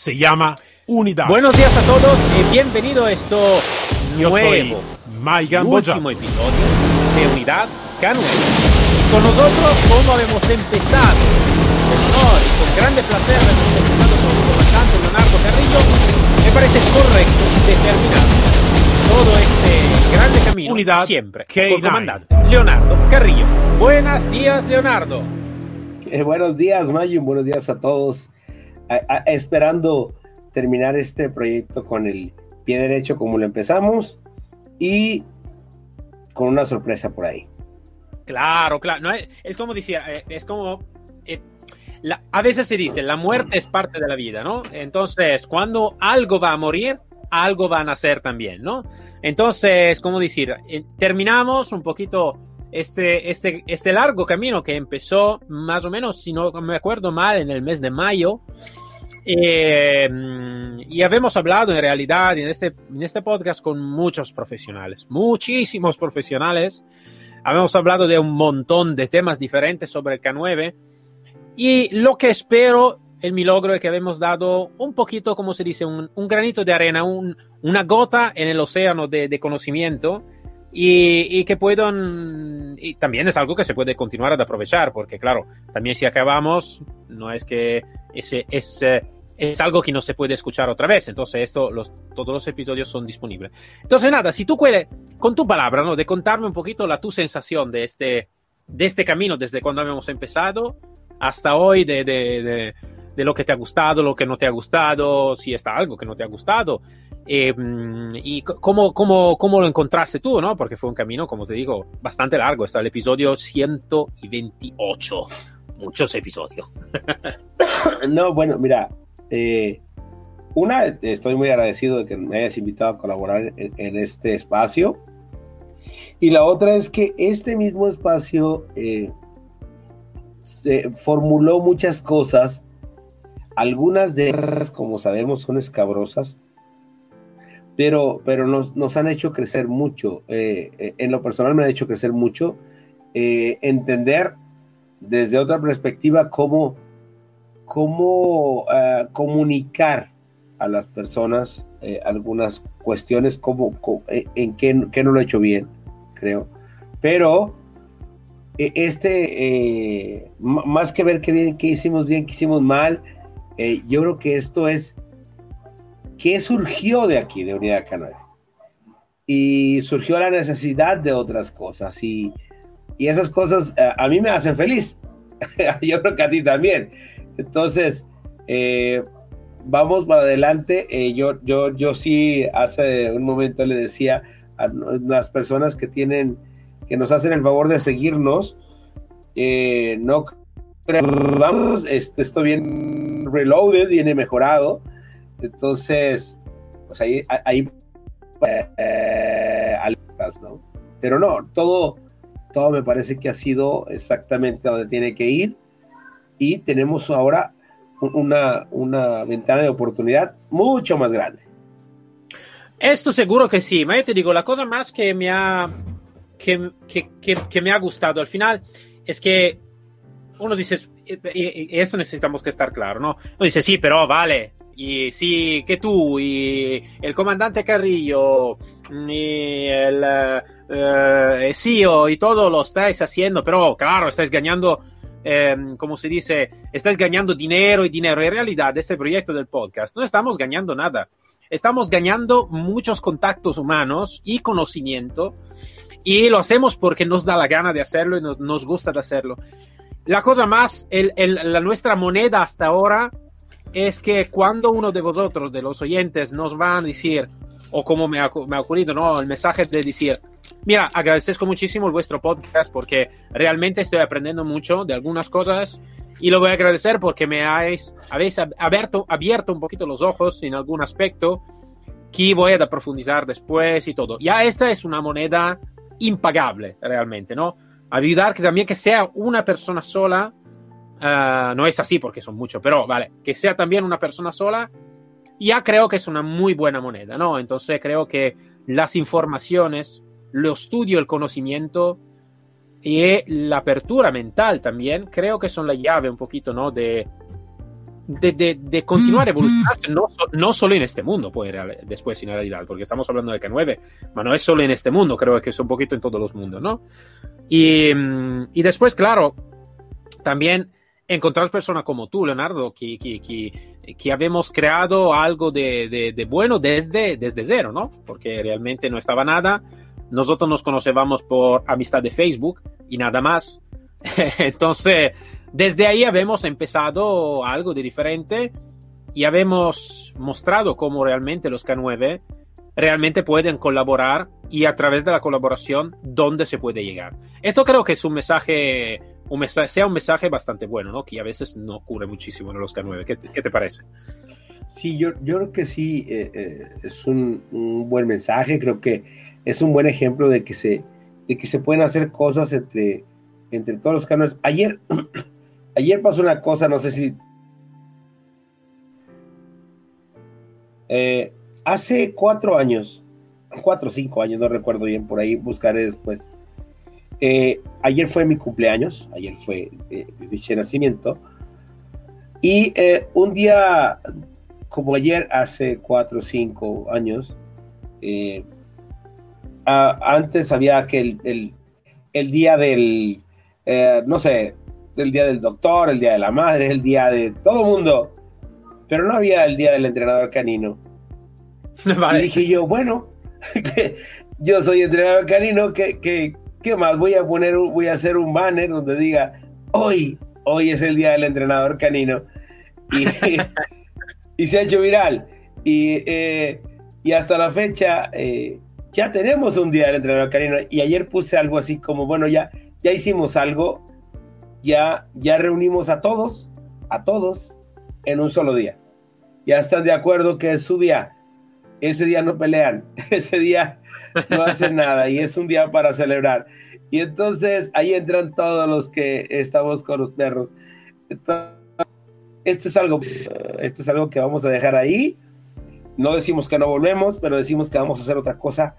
se llama Unidad. Buenos días a todos y bienvenido a esto Yo soy nuevo, Boya. último episodio de Unidad K9. Y con nosotros, como hemos empezado, con honor y con grande placer, hemos empezado con el comandante Leonardo Carrillo, me parece correcto de terminar todo este grande camino Unidad siempre K9. con el comandante Leonardo Carrillo. Buenos días, Leonardo. Eh, buenos días, Mayun. Buenos días a todos. A- a- esperando terminar este proyecto con el pie derecho como lo empezamos y con una sorpresa por ahí. Claro, claro. No, es, es como decía, eh, es como... eh, la- a veces se dice, la muerte es parte de la vida, ¿no? Entonces, cuando algo va a morir, algo va a nacer también, ¿no? Entonces, como decir, eh, terminamos un poquito este, este, este largo camino que empezó más o menos, si no me acuerdo mal, en el mes de mayo. Eh, y habíamos hablado en realidad en este, en este podcast con muchos profesionales, muchísimos profesionales. Habíamos hablado de un montón de temas diferentes sobre el K9 y lo que espero en mi logro es que hemos dado un poquito, como se dice, un, un granito de arena, un- una gota en el océano de, de conocimiento y, y que puedan, y también es algo que se puede continuar a aprovechar, porque claro, también si acabamos, no es que es, eh, es algo que no se puede escuchar otra vez, entonces esto, los, todos los episodios son disponibles. Entonces nada, si tú quieres, con tu palabra, ¿no? De contarme un poquito la tu sensación de este, este camino desde cuando habíamos empezado hasta hoy, de, de, de, lo que te ha gustado, lo que no te ha gustado, si está algo que no te ha gustado. eh, y cómo, cómo, cómo lo encontraste tú, ¿no? Porque fue un camino, como te digo, bastante largo. Está el episodio 128. Muchos episodios. No, bueno, mira, eh, una, estoy muy agradecido de que me hayas invitado a colaborar en, este espacio. Y la otra es que este mismo espacio eh, se formuló muchas cosas. Algunas de ellas, como sabemos, son escabrosas, pero, pero nos, nos han hecho crecer mucho. Eh, en lo personal me han hecho crecer mucho. entender desde otra perspectiva cómo cómo eh, comunicar a las personas eh, algunas cuestiones, cómo, co- eh, en qué, qué no lo he hecho bien, creo. Pero eh, este, más que ver qué bien, qué hicimos bien, qué hicimos mal, eh, yo creo que esto es qué surgió de aquí, de Unidad Canal. Y surgió la necesidad de otras cosas. Y, y esas cosas eh, a mí me hacen feliz. yo creo que a ti también. Entonces, eh, vamos para adelante. Eh, yo, yo, yo sí hace un momento le decía a las personas que tienen, que nos hacen el favor de seguirnos, no vamos, este, esto bien reloaded, viene mejorado. Entonces, pues ahí, ¿no? Pero no, todo, todo me parece que ha sido exactamente donde tiene que ir y tenemos ahora un- una, una ventana de oportunidad mucho más grande. Esto seguro que sí, ma te digo, la cosa más que me ha, que, que, que, que me ha gustado al final es que uno dice, y, y- y esto necesitamos que estar claro, ¿no? Uno dice, sí, pero vale, y sí, que tú, y el comandante Carrillo, y el eh, eh, CEO, y todo lo estáis haciendo, pero claro, estáis ganando, eh, como se dice, estáis ganando dinero y dinero. En realidad, este proyecto del podcast, no estamos ganando nada estamos ganando muchos contactos humanos y conocimiento y lo hacemos porque nos da la gana de hacerlo y nos, nos gusta de hacerlo. La cosa más, el, el, la nuestra moneda hasta ahora es que cuando uno de vosotros, de los oyentes, nos va a decir, o como me ha, me ha ocurrido, ¿no? El mensaje de decir, mira, agradezco muchísimo vuestro podcast porque realmente estoy aprendiendo mucho de algunas cosas y lo voy a agradecer porque me habéis, habéis abierto, abierto un poquito los ojos en algún aspecto que voy a profundizar después y todo. Ya esta es una moneda impagable realmente, ¿no? Ayudar que también que sea una persona sola, uh, no es así porque son muchos, pero vale, que sea también una persona sola, ya creo que es una muy buena moneda, ¿no? Entonces creo que las informaciones, lo estudio, el conocimiento, y la apertura mental también, creo que son la llave un poquito, ¿no? De, de, de, de continuar evolucionando, no, no, solo en este mundo, pues después en realidad, porque estamos hablando de K9, pero no es solo en este mundo, creo que es un poquito en todos los mundos, ¿no? Y, y después, claro, también encontrar personas como tú, Leonardo, que, que, que, que habíamos creado algo de, de, de, bueno desde, desde cero, ¿no? Porque realmente no estaba nada. Nosotros nos conocíamos por amistad de Facebook y nada más. Entonces, desde ahí habíamos empezado algo de diferente y habíamos mostrado cómo realmente los K9 realmente pueden colaborar y a través de la colaboración dónde se puede llegar. Esto creo que es un mensaje, un mensaje sea un mensaje bastante bueno, ¿no? Que a veces no ocurre muchísimo en los K9. ¿Qué, qué te parece? Sí, yo, yo creo que sí, eh, eh, es un, un, buen mensaje, creo que es un buen ejemplo de que se, de que se pueden hacer cosas entre, entre todos los canales. Ayer, ayer pasó una cosa, no sé si... Eh, hace cuatro años, cuatro o cinco años, no recuerdo bien, por ahí buscaré después. Eh, ayer fue mi cumpleaños, ayer fue eh, mi nacimiento. Y eh, un día, como ayer, hace cuatro o cinco años, a, antes había que el, el, el día del, no sé, el día del doctor, el día de la madre, el día de todo mundo, pero no había el día del entrenador canino. Vale. Y dije yo, bueno, yo soy entrenador canino, ¿qué, qué, qué más? Voy a poner, voy a hacer un banner donde diga, hoy, hoy es el día del entrenador canino. Y, y se ha hecho viral. Y, eh, y hasta la fecha eh, ya tenemos un día del entrenador canino. Y ayer puse algo así como, bueno, ya, ya hicimos algo, ya, ya reunimos a todos, a todos, en un solo día. Ya están de acuerdo que es su día ese día no pelean, ese día no hacen nada y es un día para celebrar. Y entonces ahí entran todos los que estamos con los perros. Esto es algo, esto es algo que vamos a dejar ahí. No decimos que no volvemos, pero decimos que vamos a hacer otra cosa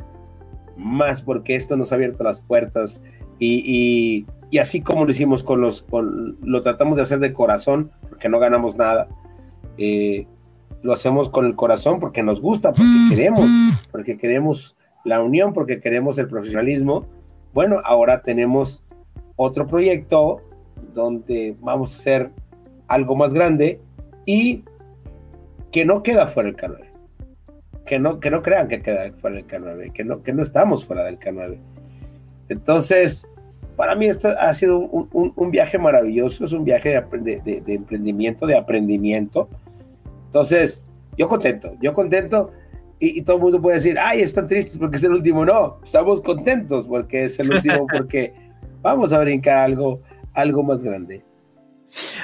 más porque esto nos ha abierto las puertas y, y, y así como lo hicimos con los, con, lo tratamos de hacer de corazón porque no ganamos nada. Eh, lo hacemos con el corazón porque nos gusta, porque queremos, porque queremos la unión, porque queremos el profesionalismo. Bueno, ahora tenemos otro proyecto donde vamos a hacer algo más grande y que no queda fuera del K9. Que no, que no crean que queda fuera del K9, que no, que no estamos fuera del K9. Entonces, para mí esto ha sido un, un, un viaje maravilloso, es un viaje de, de, de emprendimiento, de aprendimiento entonces, yo contento, yo contento. Y, y, todo el mundo puede decir, ay, están tristes porque es el último. No, estamos contentos porque es el último, porque vamos a brincar algo, algo más grande.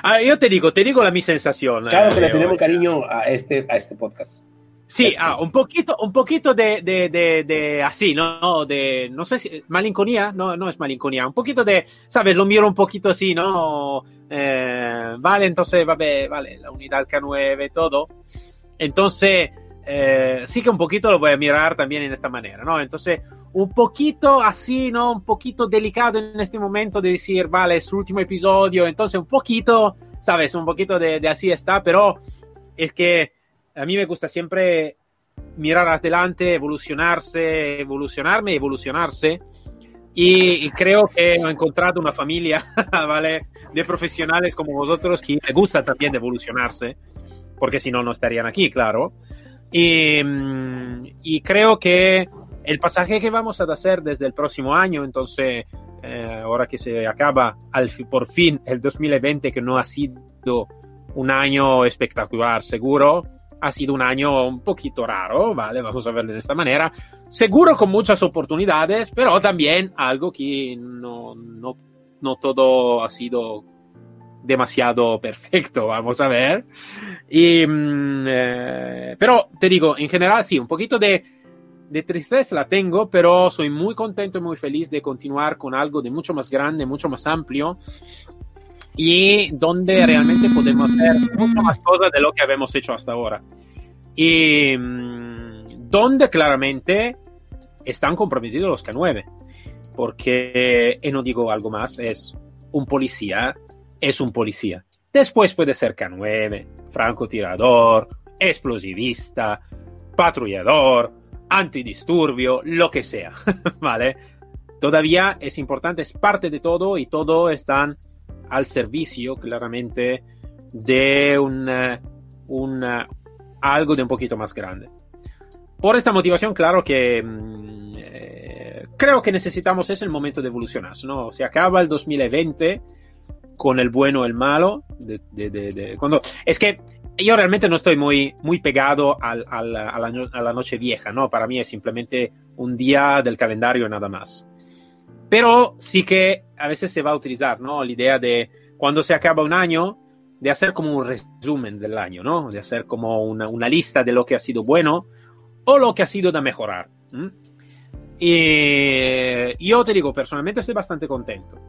Ah, yo te digo, te digo la mi sensación. Claro que eh, le tenemos cariño a este, a este podcast. Sí, ah, un poquito, un poquito de, de, de, de, así, ¿no? De, no sé si, malinconía, no, no es malinconía, un poquito de, ¿sabes? Lo miro un poquito así, ¿no? Eh, vale, entonces, vale, vale, la unidad K9, todo. Entonces, eh, sí que un poquito lo voy a mirar también en esta manera, ¿no? Entonces, un poquito así, ¿no? Un poquito delicado en este momento de decir, vale, es su último episodio, entonces un poquito, ¿sabes? Un poquito de, de así está, pero es que a mí me gusta siempre mirar adelante, evolucionarse, evolucionarme, evolucionarse. Y, creo que he encontrado una familia, ¿vale? De profesionales como vosotros que les gusta también evolucionarse, porque si no, no estarían aquí, claro. Y, creo que el pasaje que vamos a hacer desde el próximo año, entonces, eh, ahora que se acaba por fin el 2020, que no ha sido un año espectacular, seguro, ha sido un año un poquito raro, ¿vale? Vamos a verlo de esta manera. Seguro con muchas oportunidades, pero también algo que no, todo ha sido demasiado perfecto, vamos a ver. Y, eh, pero te digo, en general sí, un poquito de tristeza la tengo, pero soy muy contento y muy feliz de continuar con algo de mucho más grande, mucho más amplio y donde realmente podemos hacer mucho más cosas de lo que habíamos hecho hasta ahora. Y mm, donde claramente están comprometidos los K9, porque, y no digo algo más, es un policía, es un policía. Después puede ser K9, francotirador, explosivista, patrullador, antidisturbio, lo que sea, ¿vale? Todavía es importante, es parte de todo y todo están al servicio claramente de un, un, algo de un poquito más grande. Por esta motivación, claro que mm, eh, creo que necesitamos es el momento de evolucionar, ¿no? Se acaba el 2020 con el bueno el malo. De, de, de, cuando, es que yo realmente no estoy muy, muy pegado al, al, a, la, a, la, noche vieja, ¿no? Para mí es simplemente un día del calendario nada más. Pero sí que a veces se va a utilizar, ¿no? La idea de cuando se acaba un año, de hacer como un resumen del año, ¿no? De hacer como una, una lista de lo que ha sido bueno o lo que ha sido de mejorar. ¿m? Y yo te digo, personalmente estoy bastante contento.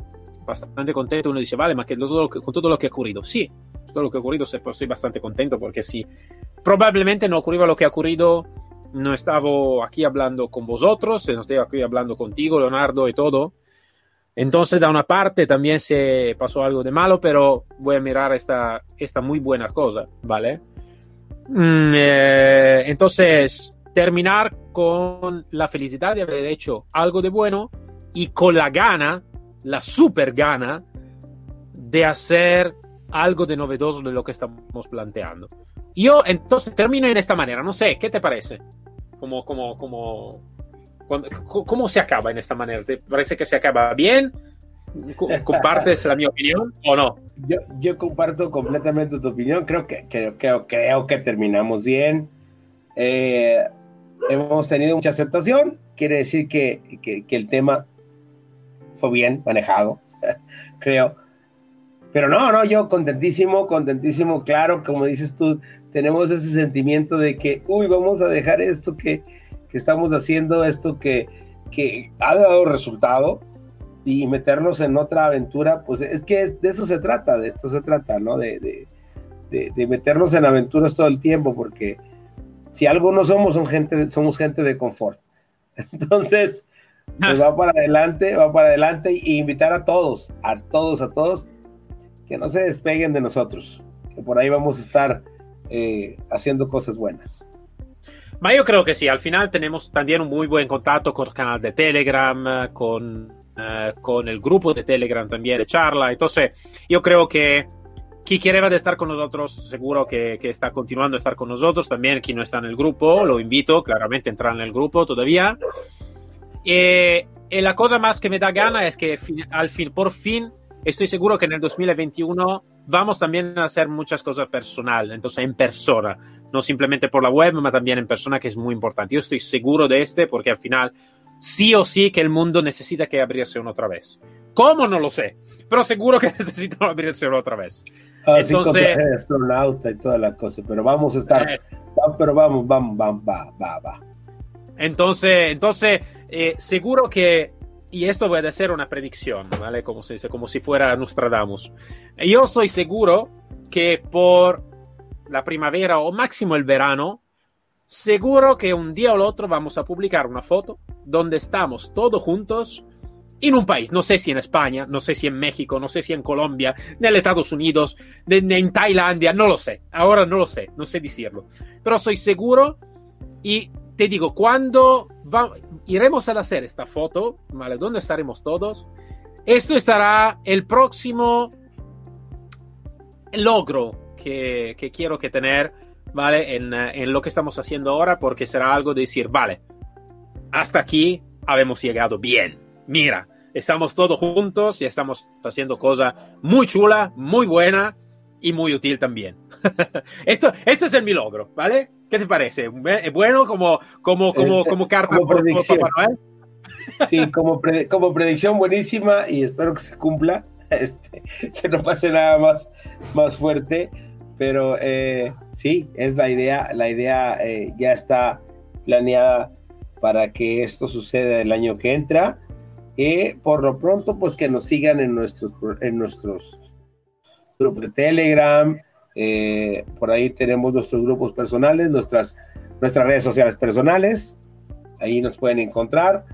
Bastante contento. Uno dice, vale, ma que con todo lo que ha ocurrido. Sí, todo lo que ha ocurrido estoy bastante contento porque sí. Probablemente no ocurriva lo que ha ocurrido. No estaba aquí hablando con vosotros, no estoy aquí hablando contigo, Leonardo, y todo. Entonces, da una parte también se pasó algo de malo, pero voy a mirar esta, esta muy buena cosa, ¿vale? Mm, eh, entonces, terminar con la felicidad de haber hecho algo de bueno y con la gana, la super gana de hacer algo de novedoso de lo que estamos planteando. Yo entonces termino en esta manera, no sé, ¿qué te parece? Como, como, como, ¿Cómo se acaba en esta manera? ¿Te parece que se acaba bien? ¿Compartes la mi opinión o no? Yo, yo, comparto completamente tu opinión. Creo que, creo, creo, creo que terminamos bien. Eh, hemos tenido mucha aceptación, quiere decir que, que, que el tema fue bien manejado, creo. Pero no, no, yo contentísimo, contentísimo, claro, como dices tú, tenemos ese sentimiento de que, uy, vamos a dejar esto que, que estamos haciendo, esto que, que ha dado resultado y meternos en otra aventura, pues es que de eso se trata, de esto se trata, ¿no? De, de, de, de meternos en aventuras todo el tiempo, porque si algo no somos, son gente, somos gente de confort. Entonces, pues va para adelante, va para adelante y invitar a todos, a todos, a todos, que no se despeguen de nosotros, que por ahí vamos a estar eh, haciendo cosas buenas. Yo creo que sí, al final tenemos también un muy buen contacto con el canal de Telegram, con, uh, con el grupo de Telegram también de charla, entonces yo creo que quien quiera estar con nosotros, seguro que, que, está continuando a estar con nosotros. También quien no está en el grupo, lo invito claramente a entrar en el grupo todavía. Eh, y la cosa más que me da gana es que al fin, por fin, estoy seguro que en el 2021 vamos también a hacer muchas cosas personal, entonces en persona, no simplemente por la web, pero también en persona, que es muy importante. Yo estoy seguro de este porque al final sí o sí que el mundo necesita que abrirse una otra vez. ¿Cómo? No lo sé, pero seguro que necesita abrirse una otra vez. Así Entonces, con astronauta y toda la cosa, pero vamos a estar, eh, pero vamos, vamos, vamos, va, va, va. Entonces, entonces eh, seguro que, y esto voy a hacer una predicción, ¿vale? Como se dice, como si fuera Nostradamus. Yo soy seguro que por la primavera o máximo el verano, seguro que un día o el otro vamos a publicar una foto donde estamos todos juntos en un país, no sé si en España, no sé si en México, no sé si en Colombia, en Estados Unidos, en Tailandia, no lo sé, ahora no lo sé, no sé decirlo, pero soy seguro y te digo, cuando va, iremos a hacer esta foto, ¿vale? ¿Dónde estaremos todos? Esto estará el próximo logro que, quiero que tener, ¿vale? En, en lo que estamos haciendo ahora, porque será algo de decir, vale, hasta aquí habemos llegado bien mira, estamos todos juntos y estamos haciendo cosas muy chula, muy buena y muy útil también. esto, esto es el mi logro, ¿vale? ¿Qué te parece? ¿Es bueno como, como, como, como carta como predicción? Sí, como, pre, como predicción buenísima y espero que se cumpla, este, que no pase nada más, más fuerte, pero eh, sí, es la idea, la idea eh, ya está planeada para que esto suceda el año que entra y por lo pronto, pues que nos sigan en nuestros, en nuestros grupos de Telegram. Eh, por ahí tenemos nuestros grupos personales, nuestras, nuestras redes sociales personales. Ahí nos pueden encontrar.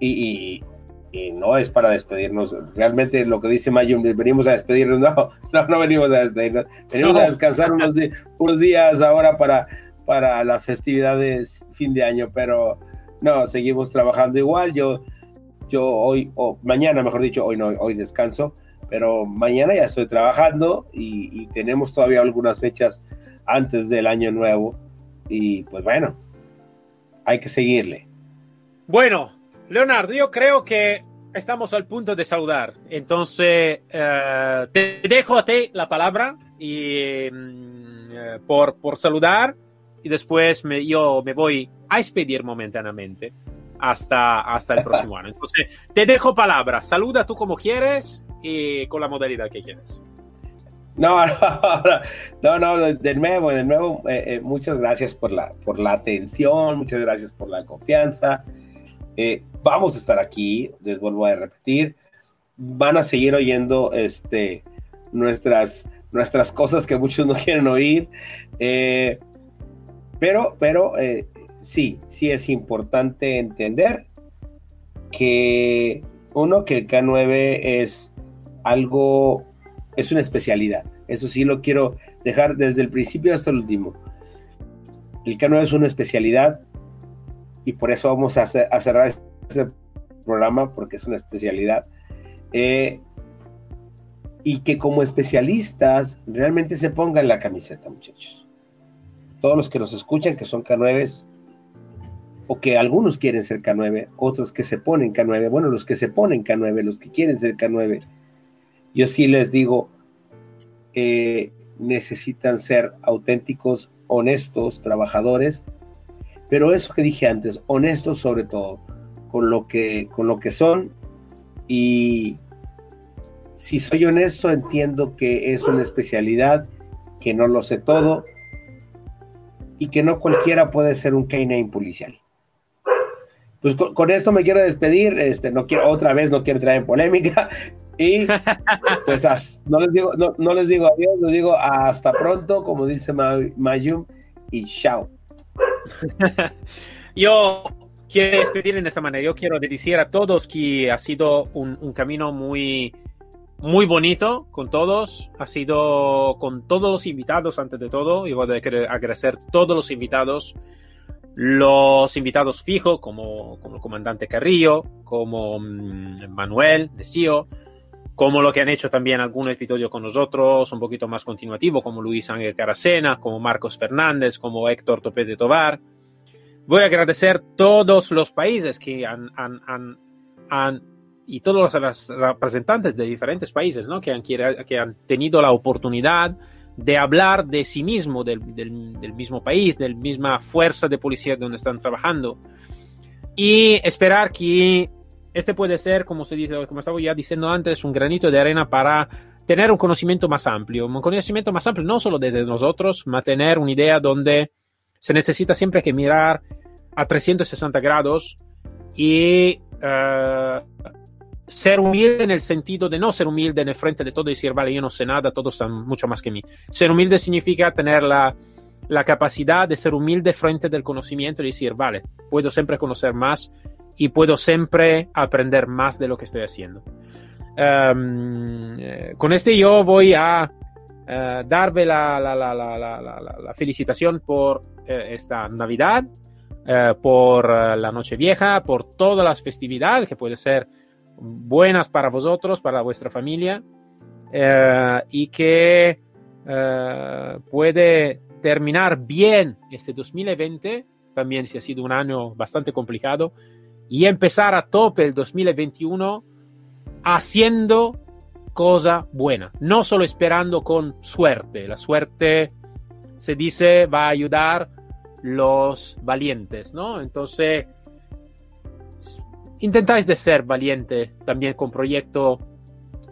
Y, y, y no es para despedirnos. Realmente lo que dice Mayo, venimos a despedirnos. No, no, no venimos a despedirnos. Venimos a descansar unos, unos, días ahora para, para las festividades fin de año, pero no, seguimos trabajando igual. Yo, yo hoy, o mañana, mejor dicho, hoy no, hoy descanso, pero mañana ya estoy trabajando y, tenemos todavía algunas fechas antes del año nuevo. Y pues bueno, hay que seguirle. Bueno, Leonardo, yo creo que estamos al punto de saludar. Entonces, eh, te dejo a ti la palabra y, mm, eh, por, por saludar y después yo me voy a expedir momentáneamente hasta, hasta el próximo año. Entonces, te dejo palabra. Saluda tú como quieres y con la modalidad que quieres. No, no, no, de nuevo, de nuevo, eh, eh, muchas gracias por la, por la atención, muchas gracias por la confianza. Eh, vamos a estar aquí, les vuelvo a repetir, van a seguir oyendo este, nuestras, nuestras cosas que muchos no quieren oír, eh, pero, pero eh, sí, sí es importante entender que uno, que el K9 es algo, es una especialidad, eso sí lo quiero dejar desde el principio hasta el último. El K9 es una especialidad y por eso vamos a, cerrar este programa porque es una especialidad. Eh, y que como especialistas realmente se pongan la camiseta, muchachos. Todos los que nos escuchan, que son K9, o que algunos quieren ser K9, otros que se ponen K9, bueno, los que se ponen K9, los que quieren ser K9, yo sí les digo, eh, necesitan ser auténticos, honestos, trabajadores, pero eso que dije antes, honestos sobre todo, con lo que, con lo que son. Y si soy honesto, entiendo que es una especialidad, que no lo sé todo y que no cualquiera puede ser un K9 policial. Pues con, esto me quiero despedir, este, no quiero, otra vez no quiero traer polémica y pues no, les digo, no, les digo adiós, les digo hasta pronto, como dice Mayum, y chao. Yo quiero despedir en esta manera. Yo quiero decir a todos que ha sido un, camino muy, muy bonito con todos. Ha sido con todos los invitados, antes de todo. Y voy a agradecer a todos los invitados. Los invitados fijos, como, como el comandante Carrillo, como mm, Manuel de CIO, como lo que han hecho también algunos episodios con nosotros, un poquito más continuativo, como Luis Ángel Caracena, como Marcos Fernández, como Héctor Topé de Tobar. Voy a agradecer todos los países que han, han, han, han y todos los representantes de diferentes países ¿no? que, han, que han tenido la oportunidad de hablar de sí mismo, del, del, mismo país, de la misma fuerza de policía donde están trabajando. Y esperar que este puede ser, como se dice, como estaba ya diciendo antes, un granito de arena para tener un conocimiento más amplio, un conocimiento más amplio no solo desde nosotros, sino tener una idea donde se necesita siempre que mirar a 360 grados y uh, ser humilde en el sentido de no ser humilde en el frente de todo y decir, vale, yo no sé nada, todos saben mucho más que mí. Ser humilde significa tener la, la capacidad de ser humilde frente del conocimiento y decir, vale, puedo siempre conocer más y puedo siempre aprender más de lo que estoy haciendo. Um, con este yo voy a uh, darle la, la, la, felicitación por uh, esta Navidad, por la Noche Vieja, por todas las festividades que pueden ser buenas para vosotros, para vuestra familia, y que puede terminar bien este 2020, también si ha sido un año bastante complicado, y empezar a tope el 2021 haciendo cosa buena, no solo esperando con suerte. La suerte se dice va a ayudar los valientes, ¿no? Entonces, intentáis de ser valiente también con proyecto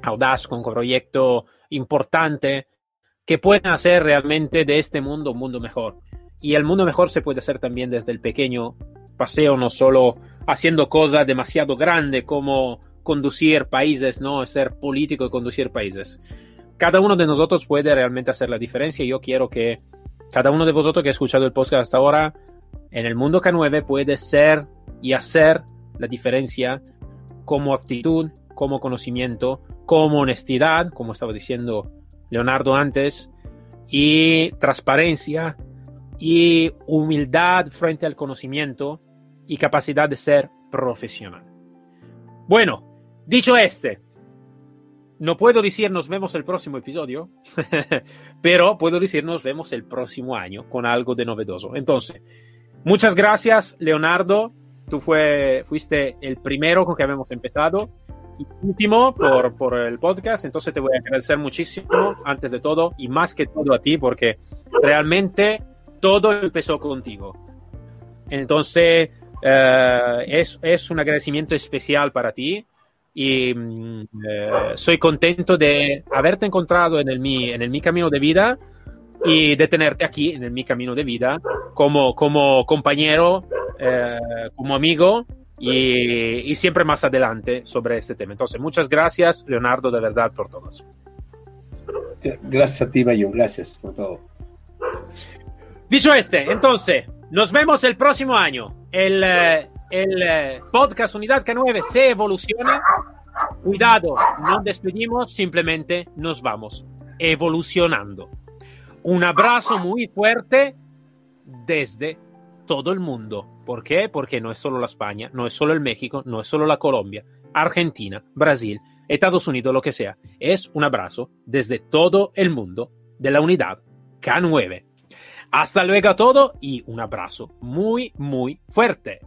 audaz, con proyecto importante que pueden hacer realmente de este mundo un mundo mejor. Y el mundo mejor se puede hacer también desde el pequeño paseo, no solo haciendo cosas demasiado grandes como conducir países, ¿no? Ser político y conducir países. Cada uno de nosotros puede realmente hacer la diferencia yo quiero que cada uno de vosotros que ha escuchado el podcast hasta ahora en el mundo K9 puede ser y hacer la diferencia como actitud, como conocimiento, como honestidad, como estaba diciendo Leonardo antes, y transparencia y humildad frente al conocimiento y capacidad de ser profesional. Bueno, dicho este, no puedo decir nos vemos el próximo episodio, pero puedo decir nos vemos el próximo año con algo de novedoso. Entonces, muchas gracias, Leonardo. Tú fue, fuiste el primero con que habíamos empezado y último por, por el podcast. Entonces, te voy a agradecer muchísimo, antes de todo, y más que todo a ti, porque realmente todo empezó contigo. Entonces, eh, es, es un agradecimiento especial para ti y mm, eh, soy contento de haberte encontrado en el, mi, en el mi camino de vida y de tenerte aquí en mi camino de vida como, como compañero, eh, como amigo y, y, siempre más adelante sobre este tema. Entonces, muchas gracias, Leonardo, de verdad, por todo eso. Gracias a ti, Bayón, gracias por todo. Dicho este, entonces, nos vemos el próximo año. El, eh, el eh, podcast Unidad K9 se evoluciona. Cuidado, no despedimos, simplemente nos vamos evolucionando. Un abrazo muy fuerte desde todo el mundo. ¿Por qué? Porque no es solo la España, no es solo el México, no es solo la Colombia, Argentina, Brasil, Estados Unidos, lo que sea. Es un abrazo desde todo el mundo de la unidad K9. Hasta luego a todo y un abrazo muy, muy fuerte.